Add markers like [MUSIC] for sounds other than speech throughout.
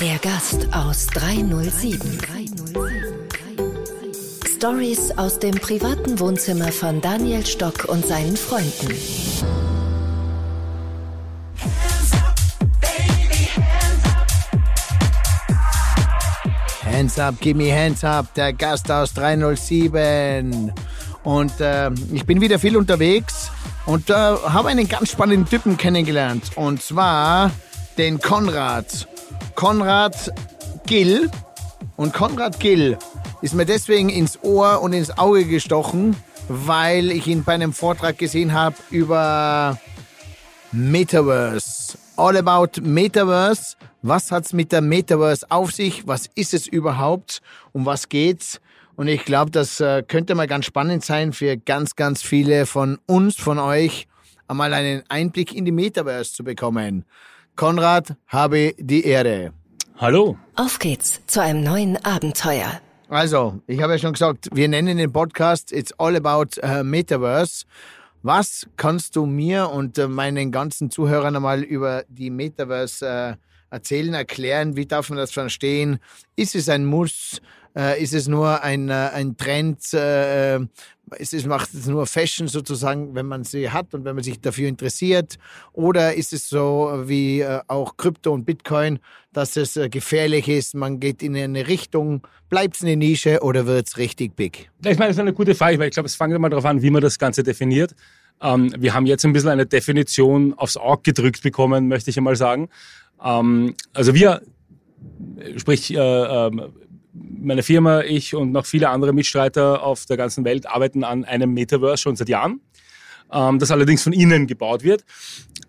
Der Gast aus 307. Stories aus dem privaten Wohnzimmer von Daniel Stock und seinen Freunden. Hands up, give me hands up, der Gast aus 307. Und äh, ich bin wieder viel unterwegs und äh, habe einen ganz spannenden Typen kennengelernt. Und zwar den Konrad. Konrad Gill. Und Konrad Gill ist mir deswegen ins Ohr und ins Auge gestochen, weil ich ihn bei einem Vortrag gesehen habe über Metaverse. All about Metaverse. Was hat's mit der Metaverse auf sich? Was ist es überhaupt? Um was geht's? Und ich glaube, das äh, könnte mal ganz spannend sein für ganz, ganz viele von uns, von euch, einmal einen Einblick in die Metaverse zu bekommen. Konrad, habe die Ehre. Hallo. Auf geht's zu einem neuen Abenteuer. Also, ich habe ja schon gesagt, wir nennen den Podcast It's All About uh, Metaverse. Was kannst du mir und uh, meinen ganzen Zuhörern einmal über die Metaverse uh, erzählen, erklären? Wie darf man das verstehen? Ist es ein Muss? Ist es nur ein, ein Trend? ist es, macht es nur Fashion sozusagen, wenn man sie hat und wenn man sich dafür interessiert? Oder ist es so wie auch Krypto und Bitcoin, dass es gefährlich ist, man geht in eine Richtung, bleibt es eine Nische oder wird es richtig big? Ich meine, das ist eine gute Frage, weil ich glaube, es fängt immer darauf an, wie man das Ganze definiert. Ähm, wir haben jetzt ein bisschen eine Definition aufs Auge gedrückt bekommen, möchte ich einmal sagen. Ähm, also wir, sprich, äh, äh, meine Firma, ich und noch viele andere Mitstreiter auf der ganzen Welt arbeiten an einem Metaverse schon seit Jahren, ähm, das allerdings von innen gebaut wird.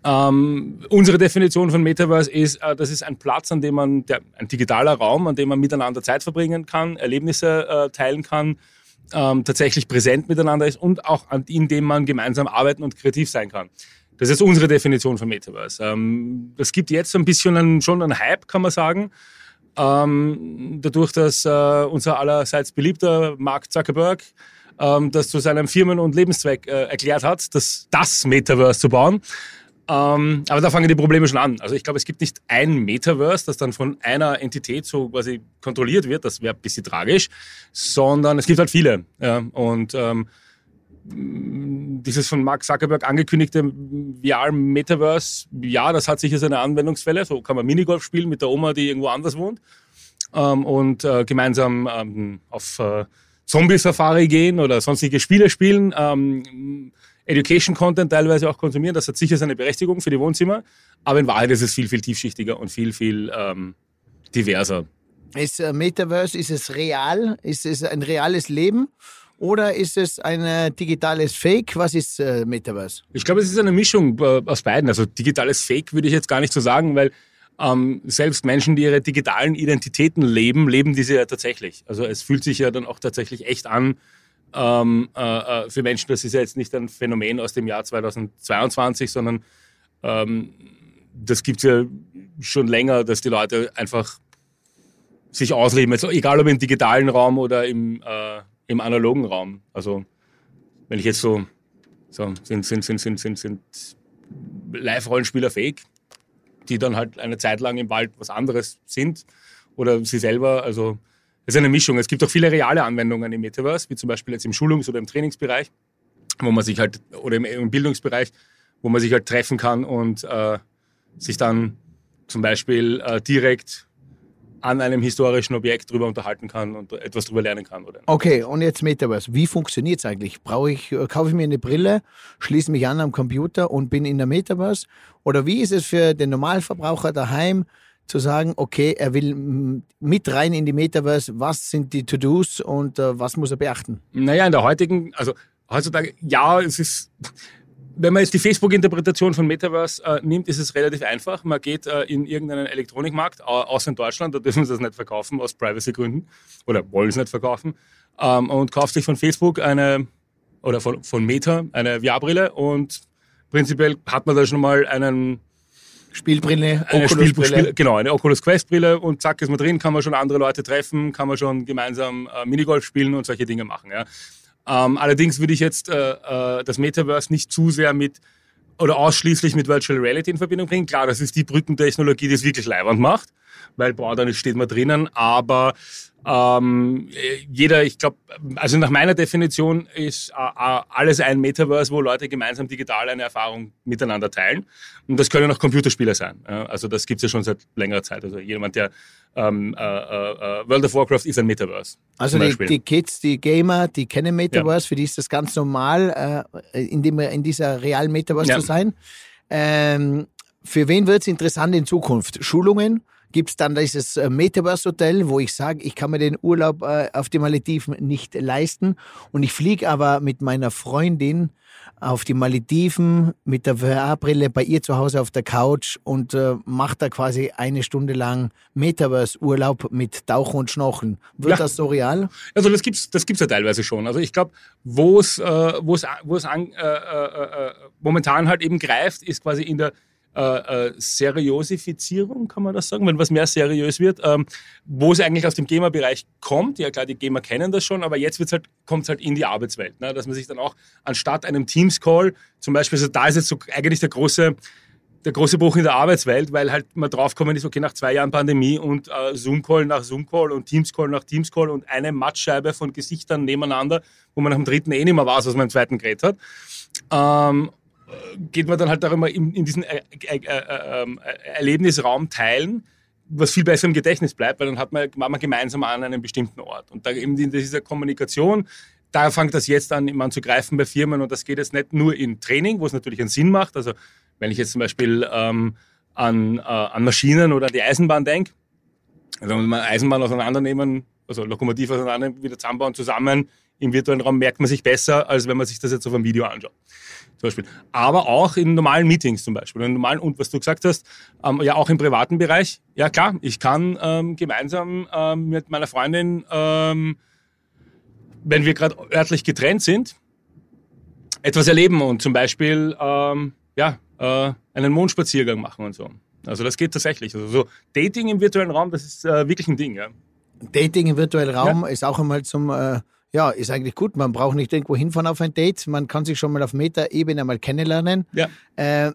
Ähm, unsere Definition von Metaverse ist, äh, das ist ein Platz, an dem man, der, ein digitaler Raum, an dem man miteinander Zeit verbringen kann, Erlebnisse äh, teilen kann, ähm, tatsächlich präsent miteinander ist und auch an, in dem man gemeinsam arbeiten und kreativ sein kann. Das ist unsere Definition von Metaverse. Ähm, das gibt jetzt ein bisschen einen, schon einen Hype, kann man sagen. Ähm, dadurch, dass äh, unser allerseits beliebter Mark Zuckerberg ähm, das zu seinem Firmen- und Lebenszweck äh, erklärt hat, das, das Metaverse zu bauen. Ähm, aber da fangen die Probleme schon an. Also ich glaube, es gibt nicht ein Metaverse, das dann von einer Entität so quasi kontrolliert wird. Das wäre ein bisschen tragisch. Sondern es gibt halt viele. Ja. Und ähm, dieses von Mark Zuckerberg angekündigte VR-Metaverse, ja, das hat sicher seine Anwendungsfälle. So kann man Minigolf spielen mit der Oma, die irgendwo anders wohnt. Ähm, und äh, gemeinsam ähm, auf äh, Zombie-Safari gehen oder sonstige Spiele spielen. Ähm, Education-Content teilweise auch konsumieren. Das hat sicher seine Berechtigung für die Wohnzimmer. Aber in Wahrheit ist es viel, viel tiefschichtiger und viel, viel ähm, diverser. Ist äh, Metaverse, ist es real? Ist es ein reales Leben? Oder ist es ein äh, digitales Fake? Was ist äh, Metaverse? Ich glaube, es ist eine Mischung äh, aus beiden. Also digitales Fake würde ich jetzt gar nicht so sagen, weil ähm, selbst Menschen, die ihre digitalen Identitäten leben, leben diese ja tatsächlich. Also es fühlt sich ja dann auch tatsächlich echt an, ähm, äh, äh, für Menschen. Das ist ja jetzt nicht ein Phänomen aus dem Jahr 2022, sondern ähm, das gibt es ja schon länger, dass die Leute einfach sich ausleben, also egal ob im digitalen Raum oder im, äh, im analogen Raum. Also wenn ich jetzt so, so sind, sind, sind, sind, sind, sind Live-Rollenspieler fake, die dann halt eine Zeit lang im Wald was anderes sind oder sie selber, also es ist eine Mischung. Es gibt auch viele reale Anwendungen im Metaverse, wie zum Beispiel jetzt im Schulungs- oder im Trainingsbereich, wo man sich halt, oder im, im Bildungsbereich, wo man sich halt treffen kann und äh, sich dann zum Beispiel äh, direkt an einem historischen Objekt drüber unterhalten kann und etwas drüber lernen kann. Oder? Okay, und jetzt Metaverse. Wie funktioniert es eigentlich? Brauche ich, äh, kaufe ich mir eine Brille, schließe mich an am Computer und bin in der Metaverse? Oder wie ist es für den Normalverbraucher daheim? zu sagen, okay, er will mit rein in die Metaverse, was sind die To-Dos und äh, was muss er beachten? Naja, in der heutigen, also heutzutage, ja, es ist, wenn man jetzt die Facebook-Interpretation von Metaverse äh, nimmt, ist es relativ einfach. Man geht äh, in irgendeinen Elektronikmarkt, außer in Deutschland, da dürfen sie das nicht verkaufen aus Privacy-Gründen oder wollen es nicht verkaufen, ähm, und kauft sich von Facebook eine, oder von, von Meta eine VR-Brille und prinzipiell hat man da schon mal einen Spielbrille, eine Oculus Spiel, Spiel, genau, eine Oculus Quest Brille und zack ist man drin, kann man schon andere Leute treffen, kann man schon gemeinsam äh, Minigolf spielen und solche Dinge machen. Ja. Ähm, allerdings würde ich jetzt äh, äh, das Metaverse nicht zu sehr mit oder ausschließlich mit Virtual Reality in Verbindung bringen. Klar, das ist die Brückentechnologie, die es wirklich leibend macht, weil boah, dann steht man drinnen, aber ähm, jeder, ich glaube, also nach meiner Definition ist äh, äh, alles ein Metaverse, wo Leute gemeinsam digital eine Erfahrung miteinander teilen. Und das können auch Computerspiele sein. Ja? Also das gibt's ja schon seit längerer Zeit. Also jemand, der ähm, äh, äh, World of Warcraft ist ein Metaverse. Also die, die, Kids, die Gamer, die kennen Metaverse, ja. für die ist das ganz normal, äh, in, dem, in dieser realen Metaverse ja. zu sein. Ähm, für wen wird es interessant in Zukunft? Schulungen? Gibt es dann dieses äh, Metaverse-Hotel, wo ich sage, ich kann mir den Urlaub äh, auf die Malediven nicht leisten und ich fliege aber mit meiner Freundin auf die Malediven mit der VR-Brille bei ihr zu Hause auf der Couch und äh, mache da quasi eine Stunde lang Metaverse-Urlaub mit Tauchen und Schnorcheln. Wird ja. das so real? Also das gibt's, das gibt's ja teilweise schon. Also ich glaube, wo es, äh, wo es, wo es an, äh, äh, momentan halt eben greift, ist quasi in der äh, äh, Seriosifizierung, kann man das sagen, wenn was mehr seriös wird, ähm, wo es eigentlich aus dem GEMA-Bereich kommt. Ja klar, die GEMA kennen das schon, aber jetzt halt, kommt es halt in die Arbeitswelt. Ne? Dass man sich dann auch anstatt einem Teams-Call, zum Beispiel, also da ist jetzt so eigentlich der große, der große Bruch in der Arbeitswelt, weil halt mal draufkommen ist, okay, nach zwei Jahren Pandemie und äh, Zoom-Call nach Zoom-Call und Teams-Call nach Teams-Call und eine Mattscheibe von Gesichtern nebeneinander, wo man nach dem dritten eh nicht mehr weiß, was man im zweiten Gerät hat. Ähm, geht man dann halt darüber in, in diesen äh, äh, ähm, Erlebnisraum teilen, was viel besser im Gedächtnis bleibt, weil dann hat man, war man gemeinsam an einem bestimmten Ort. Und da eben in dieser Kommunikation, da fängt das jetzt an, immer an zu greifen bei Firmen und das geht jetzt nicht nur in Training, wo es natürlich einen Sinn macht. Also wenn ich jetzt zum Beispiel ähm, an, äh, an Maschinen oder an die Eisenbahn denke, also wenn man Eisenbahn auseinandernehmen, also Lokomotiv auseinander wieder zusammenbauen, zusammen im virtuellen Raum merkt man sich besser, als wenn man sich das jetzt auf einem Video anschaut zum Beispiel. Aber auch in normalen Meetings zum Beispiel. In normalen, und was du gesagt hast, ähm, ja auch im privaten Bereich. Ja klar, ich kann ähm, gemeinsam ähm, mit meiner Freundin, ähm, wenn wir gerade örtlich getrennt sind, etwas erleben und zum Beispiel ähm, ja, äh, einen Mondspaziergang machen und so. Also das geht tatsächlich. Also so Dating im virtuellen Raum, das ist äh, wirklich ein Ding. Ja. Dating im virtuellen Raum ja. ist auch einmal zum äh, ja, ist eigentlich gut. Man braucht nicht irgendwo hinfahren auf ein Date. Man kann sich schon mal auf Meta-Ebene mal kennenlernen. Ja. Äh,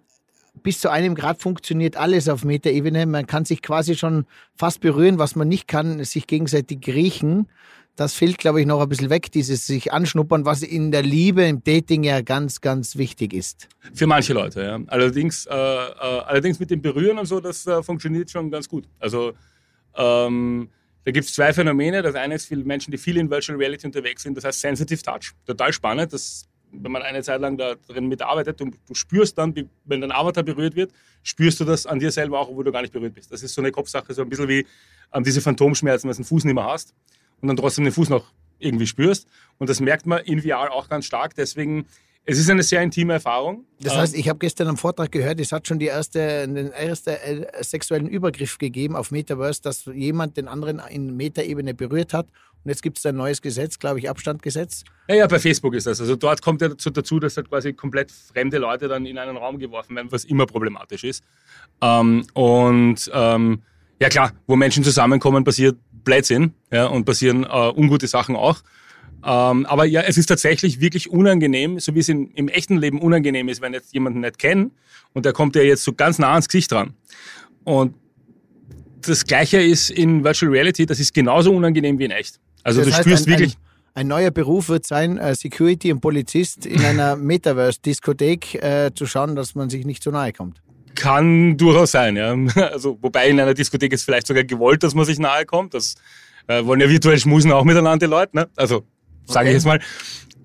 bis zu einem Grad funktioniert alles auf Meta-Ebene. Man kann sich quasi schon fast berühren. Was man nicht kann, sich gegenseitig riechen. Das fehlt, glaube ich, noch ein bisschen weg, dieses sich anschnuppern, was in der Liebe, im Dating ja ganz, ganz wichtig ist. Für manche Leute, ja. Allerdings, äh, äh, allerdings mit dem Berühren und so, das äh, funktioniert schon ganz gut. Also, ähm, da gibt es zwei Phänomene. Das eine ist für Menschen, die viel in Virtual Reality unterwegs sind, das heißt Sensitive Touch. Total spannend. Das, wenn man eine Zeit lang da drin mitarbeitet, und du spürst dann, wenn dein Avatar berührt wird, spürst du das an dir selber auch, obwohl du gar nicht berührt bist. Das ist so eine Kopfsache, so ein bisschen wie ähm, diese Phantomschmerzen, wenn du den Fuß nicht mehr hast und dann trotzdem den Fuß noch irgendwie spürst. Und das merkt man in VR auch ganz stark. Deswegen es ist eine sehr intime Erfahrung. Das heißt, ich habe gestern am Vortrag gehört, es hat schon die erste, den ersten äh, sexuellen Übergriff gegeben auf Metaverse, dass jemand den anderen in Metaebene berührt hat. Und jetzt gibt es ein neues Gesetz, glaube ich, Abstandgesetz. Ja, ja, bei Facebook ist das. Also dort kommt ja dazu, dass halt quasi komplett fremde Leute dann in einen Raum geworfen werden, was immer problematisch ist. Ähm, und ähm, ja klar, wo Menschen zusammenkommen, passiert Blödsinn ja, und passieren äh, ungute Sachen auch. Ähm, aber ja, es ist tatsächlich wirklich unangenehm, so wie es in, im echten Leben unangenehm ist, wenn jetzt jemanden nicht kennen und der kommt ja jetzt so ganz nah ans Gesicht dran. Und das Gleiche ist in Virtual Reality, das ist genauso unangenehm wie in echt. Also das du heißt, spürst ein, wirklich. Ein, ein, neuer Beruf wird sein, äh, Security und Polizist in [LAUGHS] einer Metaverse-Diskothek äh, zu schauen, dass man sich nicht zu nahe kommt. Kann durchaus sein, ja. [LAUGHS] Also, wobei in einer Diskothek ist vielleicht sogar gewollt, dass man sich nahe kommt. Das äh, wollen ja virtuell schmusen auch miteinander die Leute, ne? Also sage okay. ich jetzt mal.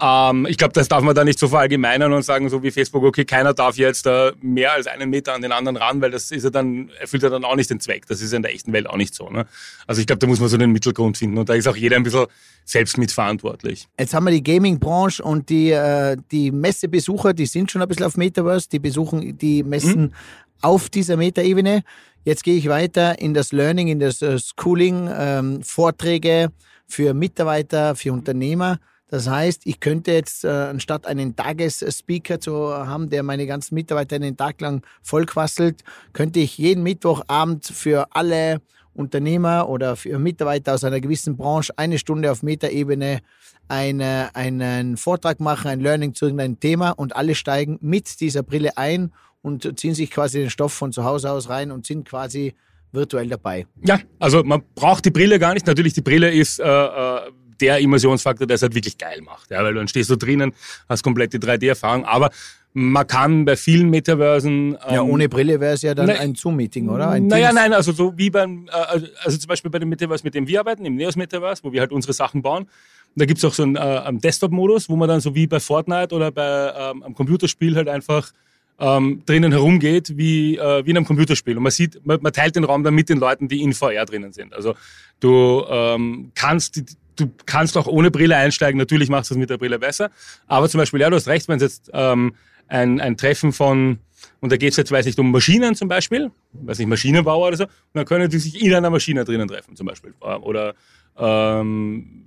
Ähm, ich glaube, das darf man da nicht so verallgemeinern und sagen, so wie Facebook, okay, keiner darf jetzt äh, mehr als einen Meter an den anderen ran, weil das ist ja dann, erfüllt ja dann auch nicht den Zweck. Das ist ja in der echten Welt auch nicht so. Ne? Also ich glaube, da muss man so den Mittelgrund finden und da ist auch jeder ein bisschen selbst mitverantwortlich. Jetzt haben wir die Gaming-Branche und die, äh, die Messebesucher, die sind schon ein bisschen auf Metaverse, die besuchen die Messen mhm. auf dieser Metaebene. Jetzt gehe ich weiter in das Learning, in das äh, Schooling, ähm, Vorträge, für Mitarbeiter, für Unternehmer. Das heißt, ich könnte jetzt äh, anstatt einen Tagesspeaker zu haben, der meine ganzen Mitarbeiter einen Tag lang vollquasselt, könnte ich jeden Mittwochabend für alle Unternehmer oder für Mitarbeiter aus einer gewissen Branche eine Stunde auf Metaebene eine, einen Vortrag machen, ein Learning zu irgendeinem Thema und alle steigen mit dieser Brille ein und ziehen sich quasi den Stoff von zu Hause aus rein und sind quasi virtuell dabei. Ja, also man braucht die Brille gar nicht. Natürlich, die Brille ist äh, äh der Immersionsfaktor, der es halt wirklich geil macht. Ja, weil dann stehst du drinnen, hast komplett die 3D-Erfahrung. Aber man kann bei vielen Metaversen. Ähm, ja, ohne Brille wäre es ja dann ne, ein Zoom-Meeting, oder? Ein naja, nein, also so wie beim, äh, also zum Beispiel bei dem Metaverse, mit dem wir arbeiten, im Neos Metaverse, wo wir halt unsere Sachen bauen. Da gibt es auch so einen, äh, Desktop-Modus, wo man dann so wie bei Fortnite oder bei ähm, einem Computerspiel halt einfach ähm, drinnen herumgeht, wie, äh, wie in einem Computerspiel. Und man sieht, man, man, teilt den Raum dann mit den Leuten, die in VR drinnen sind. Also du ähm, kannst du kannst auch ohne Brille einsteigen. Natürlich machst du es mit der Brille besser. Aber zum Beispiel, ja, du hast recht, wenn es jetzt ähm, ein, ein Treffen von, und da geht es jetzt, weiß ich, um Maschinen zum Beispiel, weiß nicht, Maschinenbauer oder so, und dann können die sich in einer Maschine drinnen treffen zum Beispiel. Äh, oder ähm,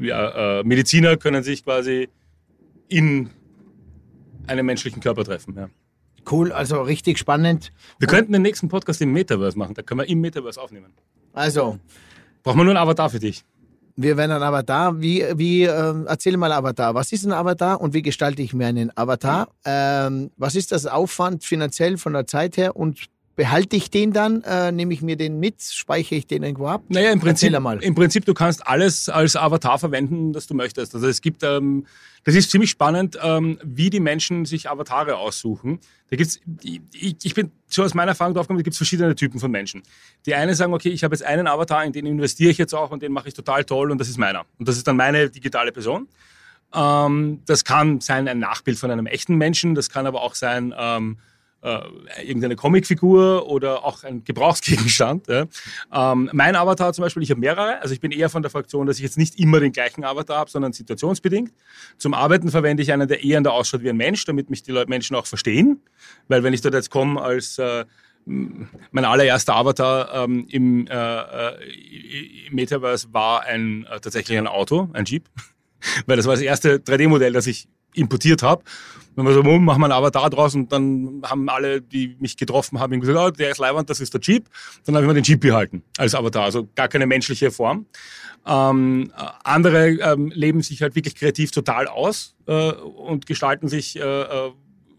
ja, äh, Mediziner können sich quasi in einem menschlichen Körper treffen. Ja. Cool, also richtig spannend. Wir könnten den nächsten Podcast im Metaverse machen, da können wir im Metaverse aufnehmen. Also. Braucht man nur einen Avatar für dich. Wir werden ein Avatar. Wie, wie äh, erzähl mal Avatar. Was ist ein Avatar und wie gestalte ich mir einen Avatar? Ähm, was ist das Aufwand finanziell von der Zeit her und behalte ich den dann? Äh, nehme ich mir den mit? Speichere ich den irgendwo ab? Naja, im Prinzip, im Prinzip, du kannst alles als Avatar verwenden, das du möchtest. Also es gibt, ähm, das ist ziemlich spannend, ähm, wie die Menschen sich Avatare aussuchen. Da gibt's, ich, ich bin so aus meiner Erfahrung drauf gekommen, da gibt es verschiedene Typen von Menschen. Die einen sagen, okay, ich habe jetzt einen Avatar, in den investiere ich jetzt auch und den mache ich total toll und das ist meiner. Und das ist dann meine digitale Person. Ähm, das kann sein ein Nachbild von einem echten Menschen, das kann aber auch sein, ähm, äh, irgendeine Comicfigur oder auch ein Gebrauchsgegenstand. Ja. Ähm, mein Avatar zum Beispiel, ich habe mehrere. Also ich bin eher von der Fraktion, dass ich jetzt nicht immer den gleichen Avatar habe, sondern situationsbedingt. Zum Arbeiten verwende ich einen, der eher da ausschaut wie ein Mensch, damit mich die Leute, Menschen auch verstehen. Weil wenn ich dort jetzt komme als äh, mein allererster Avatar ähm, im, äh, äh im Metaverse war ein, äh, tatsächlich ein Auto, ein Jeep. [LAUGHS] Weil das war das erste 3D-Modell, das ich importiert habe. Dann war so, machen wir einen Avatar draus und dann haben alle, die mich getroffen haben, gesagt, oh, der ist Leibwand, das ist der Jeep. Dann habe ich mir den Jeep behalten als Avatar, also gar keine menschliche Form. Ähm, andere ähm, leben sich halt wirklich kreativ total aus äh, und gestalten sich äh, äh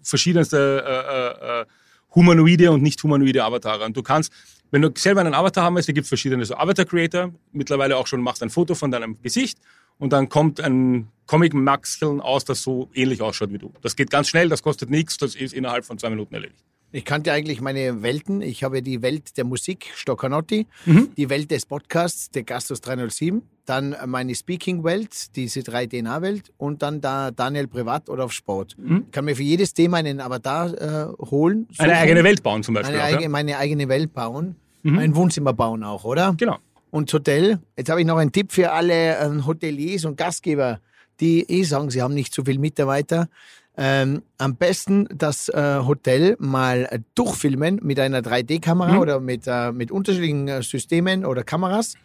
verschiedenste äh, äh, humanoide und nicht humanoide Avatare. Und du kannst, wenn du selber einen Avatar haben willst, da gibt es verschiedene so Avatar-Creator, mittlerweile auch schon machst ein Foto von deinem Gesicht und dann kommt ein Comic-Maxeln aus, das so ähnlich ausschaut wie du. Das geht ganz schnell, das kostet nichts, das ist innerhalb von zwei Minuten erledigt. Ich kannte eigentlich meine Welten. Ich habe die Welt der Musik, Stoccanotti, mhm. die Welt des Podcasts, der Gastos 307, dann meine Speaking-Welt, diese 3DNA-Welt und dann da Daniel Privat oder auf Sport. Mhm. Ich kann mir für jedes Thema einen Avatar äh, holen. Suchen. Eine eigene Welt bauen zum Beispiel. Eine auch, eigene, Meine eigene Welt bauen. Mhm. Ein Wohnzimmer bauen auch, oder? Genau und Hotel. Jetzt habe ich noch einen Tipp für alle äh, Hoteliers und Gastgeber, die eh sagen, sie haben nicht so viel Mitarbeiter. Ähm, am besten das äh, Hotel mal durchfilmen mit einer 3D-Kamera mhm. oder mit, äh, mit unterschiedlichen äh, Systemen oder Kameras.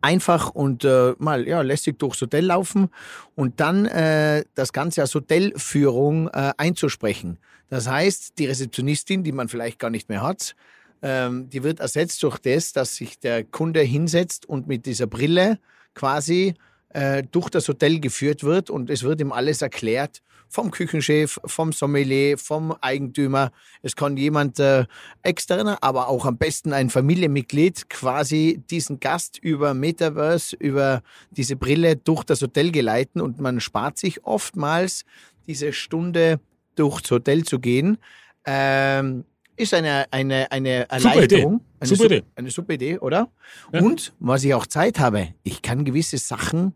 Einfach und äh, mal ja, lässig durchs Hotel laufen und dann äh, das Ganze als Hotelführung einzusprechen. Das heißt, die Rezeptionistin, die man vielleicht gar nicht mehr hat, ähm, die wird ersetzt durch das, dass sich der Kunde hinsetzt und mit dieser Brille quasi äh, durch das Hotel geführt wird und es wird ihm alles erklärt vom Küchenchef, vom Sommelier, vom Eigentümer. Es kann jemand äh, externer, aber auch am besten ein Familienmitglied quasi diesen Gast über Metaverse, über diese Brille durch das Hotel geleiten und man spart sich oftmals diese Stunde durchs Hotel zu gehen. Ähm, ist eine, eine, eine Erleichterung. Eine super Idee. Eine super Idee, oder? Ja. Und was ich auch Zeit habe, ich kann gewisse Sachen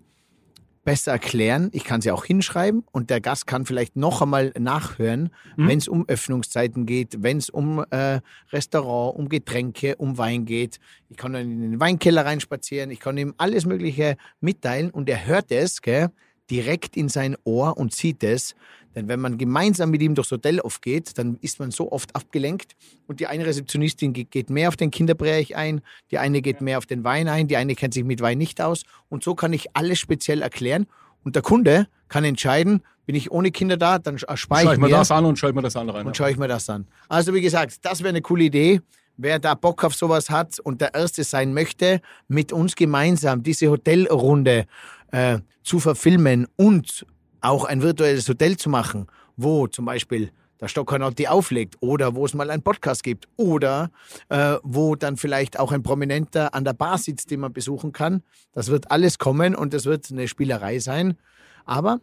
besser erklären. Ich kann sie auch hinschreiben und der Gast kann vielleicht noch einmal nachhören, mhm. wenn es um Öffnungszeiten geht, wenn es um äh, Restaurant, um Getränke, um Wein geht. Ich kann dann in den Weinkeller reinspazieren, ich kann ihm alles Mögliche mitteilen und er hört es gell, direkt in sein Ohr und sieht es. Denn wenn man gemeinsam mit ihm durchs Hotel aufgeht, dann ist man so oft abgelenkt und die eine Rezeptionistin geht mehr auf den Kinderbereich ein, die eine geht mehr auf den Wein ein, die eine kennt sich mit Wein nicht aus. Und so kann ich alles speziell erklären. Und der Kunde kann entscheiden, bin ich ohne Kinder da, dann erspare ich mir. Schau ich mir das an und schaue ich mir das an rein. Und schaue ich mir das an. Also wie gesagt, das wäre eine coole Idee wer da Bock auf sowas hat und der Erste sein möchte, mit uns gemeinsam diese Hotelrunde äh, zu verfilmen und auch ein virtuelles Hotel zu machen, wo zum Beispiel der Stockholm-Auti auflegt oder wo es mal einen Podcast gibt oder äh, wo dann vielleicht auch ein Prominenter an der Bar sitzt, den man besuchen kann. Das wird alles kommen und es wird eine Spielerei sein. Aber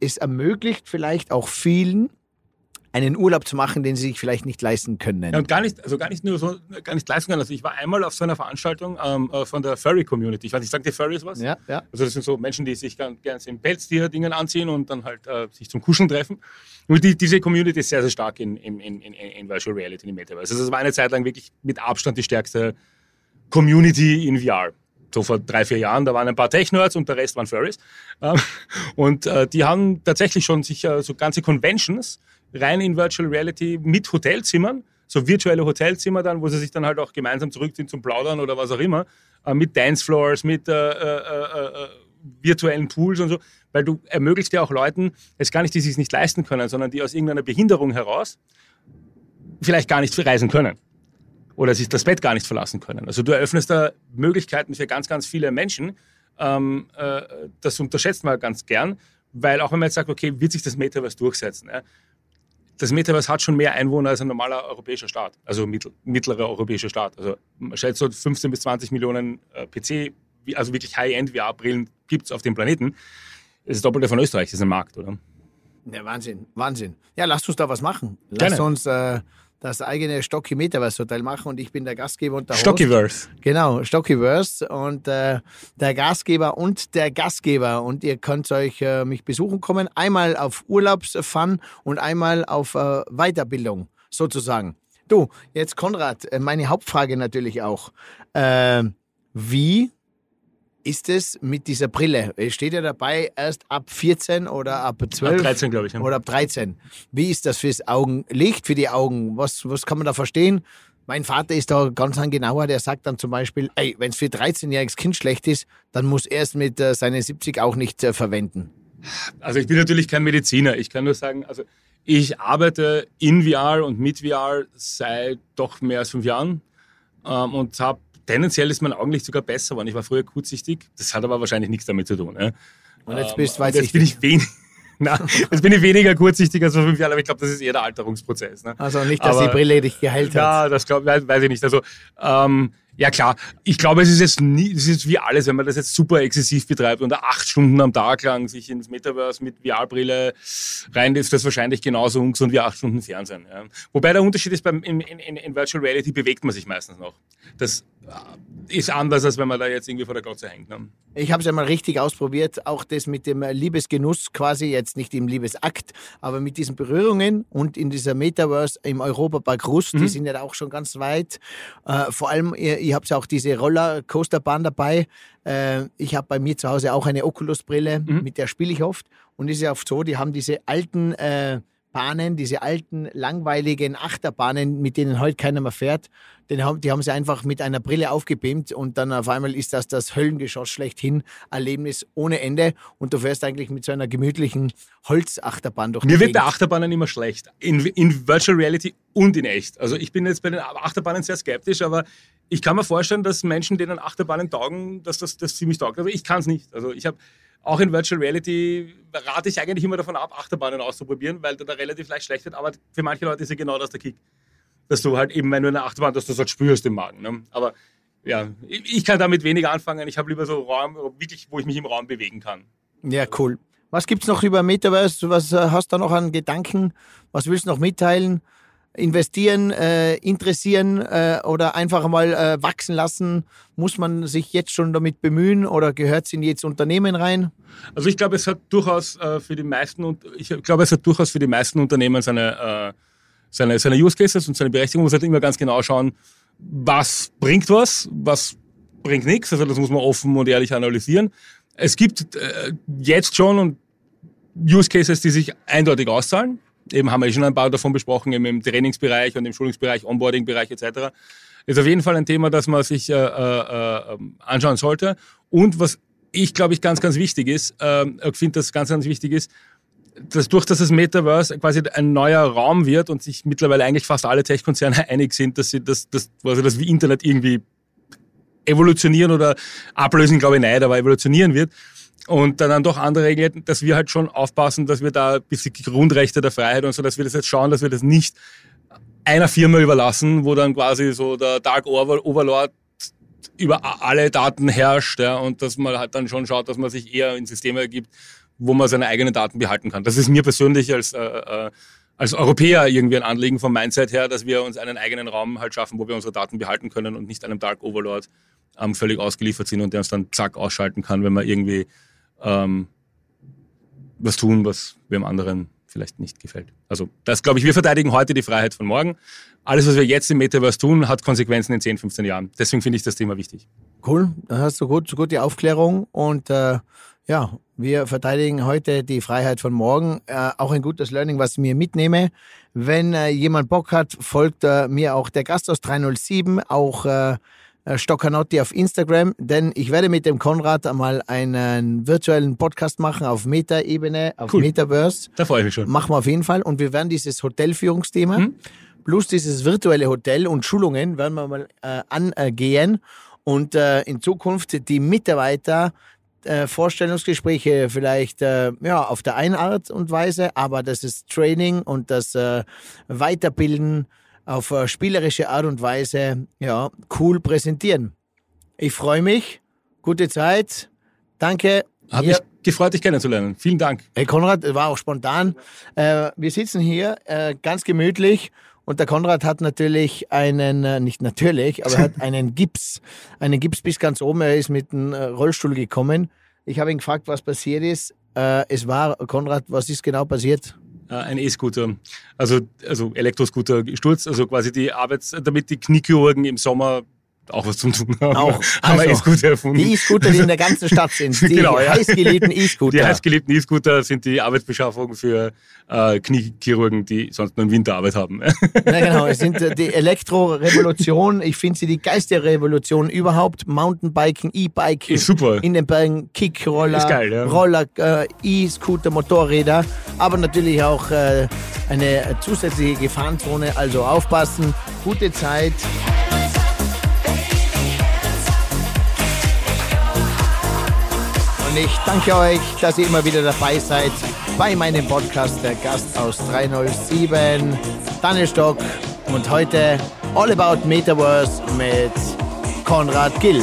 es ermöglicht vielleicht auch vielen, einen Urlaub zu machen, den sie sich vielleicht nicht leisten können. Ja, und gar nicht, also gar nicht nur so, gar nicht leisten können. Also ich war einmal auf so einer Veranstaltung ähm, äh, von der Furry Community. Ich weiß nicht, sagt die Furries was? Ja, ja. Also das sind so Menschen, die sich gerne in Pelztier-Dingen anziehen und dann halt äh, sich zum Kuscheln treffen. Und die, diese Community ist sehr, sehr stark in, in, in, in Virtual Reality, in Metaverse. Also das war eine Zeit lang wirklich mit Abstand die stärkste Community in VR so vor drei, vier Jahren, da waren ein paar Tech-Nerds und der Rest waren Furries. Ähm, und äh, die haben tatsächlich schon sich so ganze Conventions rein in Virtual Reality mit Hotelzimmern, so virtuelle Hotelzimmer dann, wo sie sich dann halt auch gemeinsam zurückziehen zum Plaudern oder was auch immer, äh, mit Dancefloors, mit äh, äh, äh, virtuellen Pools und so, weil du ermöglicht ja auch Leuten, es gar nicht, die sich nicht leisten können, sondern die aus irgendeiner Behinderung heraus vielleicht gar nicht reisen können oder sich das Bett gar nicht verlassen können. Also du eröffnest da Möglichkeiten für ganz, ganz viele Menschen. Ähm, äh, das unterschätzt man ganz gern, weil auch wenn man jetzt sagt, okay, wird sich das Metaverse durchsetzen? Ja? Das Metaverse hat schon mehr Einwohner als ein normaler europäischer Staat, also mittel, mittlerer europäischer Staat. Also man schätzt so 15 bis 20 Millionen äh, PC, also wirklich High-End VR-Brillen gibt es auf dem Planeten. Das ist doppelte von Österreich, das ist ein Markt, oder? Ja, Wahnsinn, Wahnsinn. Ja, lasst uns da was machen. Lasst Gerne. uns äh, das eigene Stocky Metaverse Hotel machen und ich bin der Gastgeber und der Stockyverse. Host. Genau, Stockyverse und äh, der Gastgeber und der Gastgeber und ihr könnt euch äh, mich besuchen kommen, einmal auf Urlaubsfun und einmal auf äh, Weiterbildung sozusagen. Du, jetzt Konrad, äh, meine Hauptfrage natürlich auch. Äh, wie ist es mit dieser Brille? Steht ja dabei erst ab 14 oder ab 12? Ab 13, glaube ich. Ja. Oder ab 13. Wie ist das fürs Augenlicht, für die Augen? Was, was kann man da verstehen? Mein Vater ist da ganz ein genauer, der sagt dann zum Beispiel, wenn es für 13-jähriges Kind schlecht ist, dann muss er es mit äh, seinen 70 auch nicht äh, verwenden. Also ich bin natürlich kein Mediziner. Ich kann nur sagen, also ich arbeite in VR und mit VR seit doch mehr als fünf Jahren ähm, und habe tendenziell ist mein Augenlicht sogar besser geworden. Ich war früher kurzsichtig, das hat aber wahrscheinlich nichts damit zu tun. Ne? Und jetzt bist du ähm, Jetzt bin ich wenig. [LAUGHS] Na, jetzt bin ich weniger kurzsichtig als vor fünf Jahren, aber ich glaube, das ist eher der Alterungsprozess. Ne? Also nicht, dass aber, die Brille dich geheilt hat. Ja, das glaub, weiß, weiß ich nicht. Also ähm, ja klar, ich glaube, es ist jetzt nie, es ist wie alles, wenn man das jetzt super exzessiv betreibt und acht Stunden am Tag lang sich ins Metaverse mit VR-Brille rein, ist das wahrscheinlich genauso ungesund wie acht Stunden Fernsehen. Ja. Wobei der Unterschied ist, beim, in, in, in Virtual Reality bewegt man sich meistens noch. Das ist anders, als wenn man da jetzt irgendwie vor der Glotze hängt. Ne? Ich habe es einmal richtig ausprobiert, auch das mit dem Liebesgenuss quasi, jetzt nicht im Liebesakt, aber mit diesen Berührungen und in dieser Metaverse im Europapark Rust, mhm. die sind ja auch schon ganz weit. Äh, vor allem, habt ja auch diese Rollercoasterbahn dabei. Äh, ich habe bei mir zu Hause auch eine Oculus-Brille, mhm. mit der spiele ich oft. Und es ist ja oft so, die haben diese alten... Äh, Bahnen, diese alten, langweiligen Achterbahnen, mit denen heute keiner mehr fährt, die haben sie einfach mit einer Brille aufgebeamt und dann auf einmal ist das das Höllengeschoss schlechthin, Erlebnis ohne Ende und du fährst eigentlich mit so einer gemütlichen Holzachterbahn durch Mir wird bei Achterbahnen immer schlecht, in, in Virtual Reality und in echt. Also ich bin jetzt bei den Achterbahnen sehr skeptisch, aber ich kann mir vorstellen, dass Menschen, denen Achterbahnen taugen, dass das, das ziemlich taugt. Aber ich kann es nicht. Also ich habe auch in Virtual Reality rate ich eigentlich immer davon ab, Achterbahnen auszuprobieren, weil da relativ leicht schlecht wird. Aber für manche Leute ist ja genau das der Kick. Dass du halt eben, wenn du eine Achterbahn, dass du das halt spürst im Magen. Ne? Aber ja, ich kann damit weniger anfangen. Ich habe lieber so Raum, wirklich, wo ich mich im Raum bewegen kann. Ja, cool. Was gibt es noch über Metaverse? Was äh, hast du noch an Gedanken? Was willst du noch mitteilen? Investieren, äh, interessieren äh, oder einfach mal äh, wachsen lassen? Muss man sich jetzt schon damit bemühen oder gehört es in jedes Unternehmen rein? Also ich glaube, es hat durchaus äh, für die meisten ich glaube, es hat durchaus für die meisten Unternehmen seine, äh, seine, seine Use Cases und seine Berechtigung. Man muss halt immer ganz genau schauen, was bringt was, was bringt nichts. Also das muss man offen und ehrlich analysieren. Es gibt äh, jetzt schon und Use Cases, die sich eindeutig auszahlen eben haben wir schon ein paar davon besprochen, eben im Trainingsbereich und im Schulungsbereich, Onboarding-Bereich etc. Ist auf jeden Fall ein Thema, das man sich äh, äh, äh anschauen sollte. Und was ich glaube ich ganz, ganz wichtig ist, äh, ich finde, das ganz, ganz wichtig ist, dass durch dass das Metaverse quasi ein neuer Raum wird und sich mittlerweile eigentlich fast alle Tech-Konzerne [LAUGHS] einig sind, dass sie das, das, also das Internet irgendwie evolutionieren oder ablösen, glaube ich nicht, aber evolutionieren wird. Und dann, dann doch andere Regeln, dass wir halt schon aufpassen, dass wir da ein bisschen Grundrechte der Freiheit und so, dass wir das jetzt schauen, dass wir das nicht einer Firma überlassen, wo dann quasi so der Dark Overlord über alle Daten herrscht ja, und dass man halt dann schon schaut, dass man sich eher in Systeme ergibt, wo man seine eigenen Daten behalten kann. Das ist mir persönlich als, äh, äh, als Europäer irgendwie ein Anliegen vom Mindset her, dass wir uns einen eigenen Raum halt schaffen, wo wir unsere Daten behalten können und nicht einem Dark Overlord ähm, völlig ausgeliefert sind und der uns dann zack ausschalten kann, wenn wir irgendwie ähm, was tun, was wir dem anderen vielleicht nicht gefällt. Also das glaube ich, wir verteidigen heute die Freiheit von morgen. Alles, was wir jetzt im Metaverse tun, hat Konsequenzen in 10, 15 Jahren. Deswegen finde ich das Thema wichtig. Cool, da hast du gut, gut die Aufklärung und äh, ja, wir verteidigen heute die Freiheit von morgen. Äh, auch ein gutes Learning, was ich mir mitnehme. Wenn äh, jemand Bock hat, folgt äh, mir auch der Gast aus 307, auch äh, Stoccanotti auf Instagram, denn ich werde mit dem Konrad einmal einen virtuellen Podcast machen auf Meta-Ebene, auf cool. Metaverse. Da freue ich mich schon. Machen wir auf jeden Fall. Und wir werden dieses Hotelführungsthema hm? plus dieses virtuelle Hotel und Schulungen werden wir mal äh, angehen und äh, in Zukunft die Mitarbeiter äh, Vorstellungsgespräche vielleicht äh, ja, auf der einen Art und Weise, aber das ist Training und das Weiterbilden auf äh, spielerische Art und Weise ja, cool präsentieren. Ich freue mich. Gute Zeit. Danke. Hat mich gefreut, dich kennenzulernen. Vielen Dank. Hey Konrad, war auch spontan. Äh, wir sitzen hier äh, ganz gemütlich und der Konrad hat natürlich einen, äh, nicht natürlich, aber hat [LAUGHS] einen Gips, einen Gips bis ganz oben. Er ist mit dem äh, Rollstuhl gekommen. Ich habe ihn gefragt, was passiert ist. Äh, es war, Konrad, was ist genau passiert? Ein E-Scooter, also, also Elektroscooter gestürzt, also quasi die Arbeits-, damit die Kniechirurgen im Sommer auch was zum tun haben. Auch. Haben also, E-Scooter erfunden. Die E-Scooter, die in der ganzen Stadt [LAUGHS] sind. Die genau, ja. heißgeliebten E-Scooter. Die heißgeliebten E-Scooter sind die Arbeitsbeschaffung für äh, Kniechirurgen, die sonst nur im Winter Arbeit haben. [LAUGHS] Ja, genau. Es sind äh, [LAUGHS] die Elektrorevolution. Ich finde sie die geilste Revolution überhaupt. Mountainbiken, E-Bike. Ist super. In den Bergen, Kickroller, geil, ja. Roller, äh, E-Scooter, Motorräder. Aber natürlich auch äh, eine zusätzliche Gefahrenzone. Also aufpassen. Gute Zeit. Und ich danke euch, dass ihr immer wieder dabei seid bei meinem Podcast Der Gast aus 307, Daniel Stock und heute All About Metaverse mit Konrad Gill.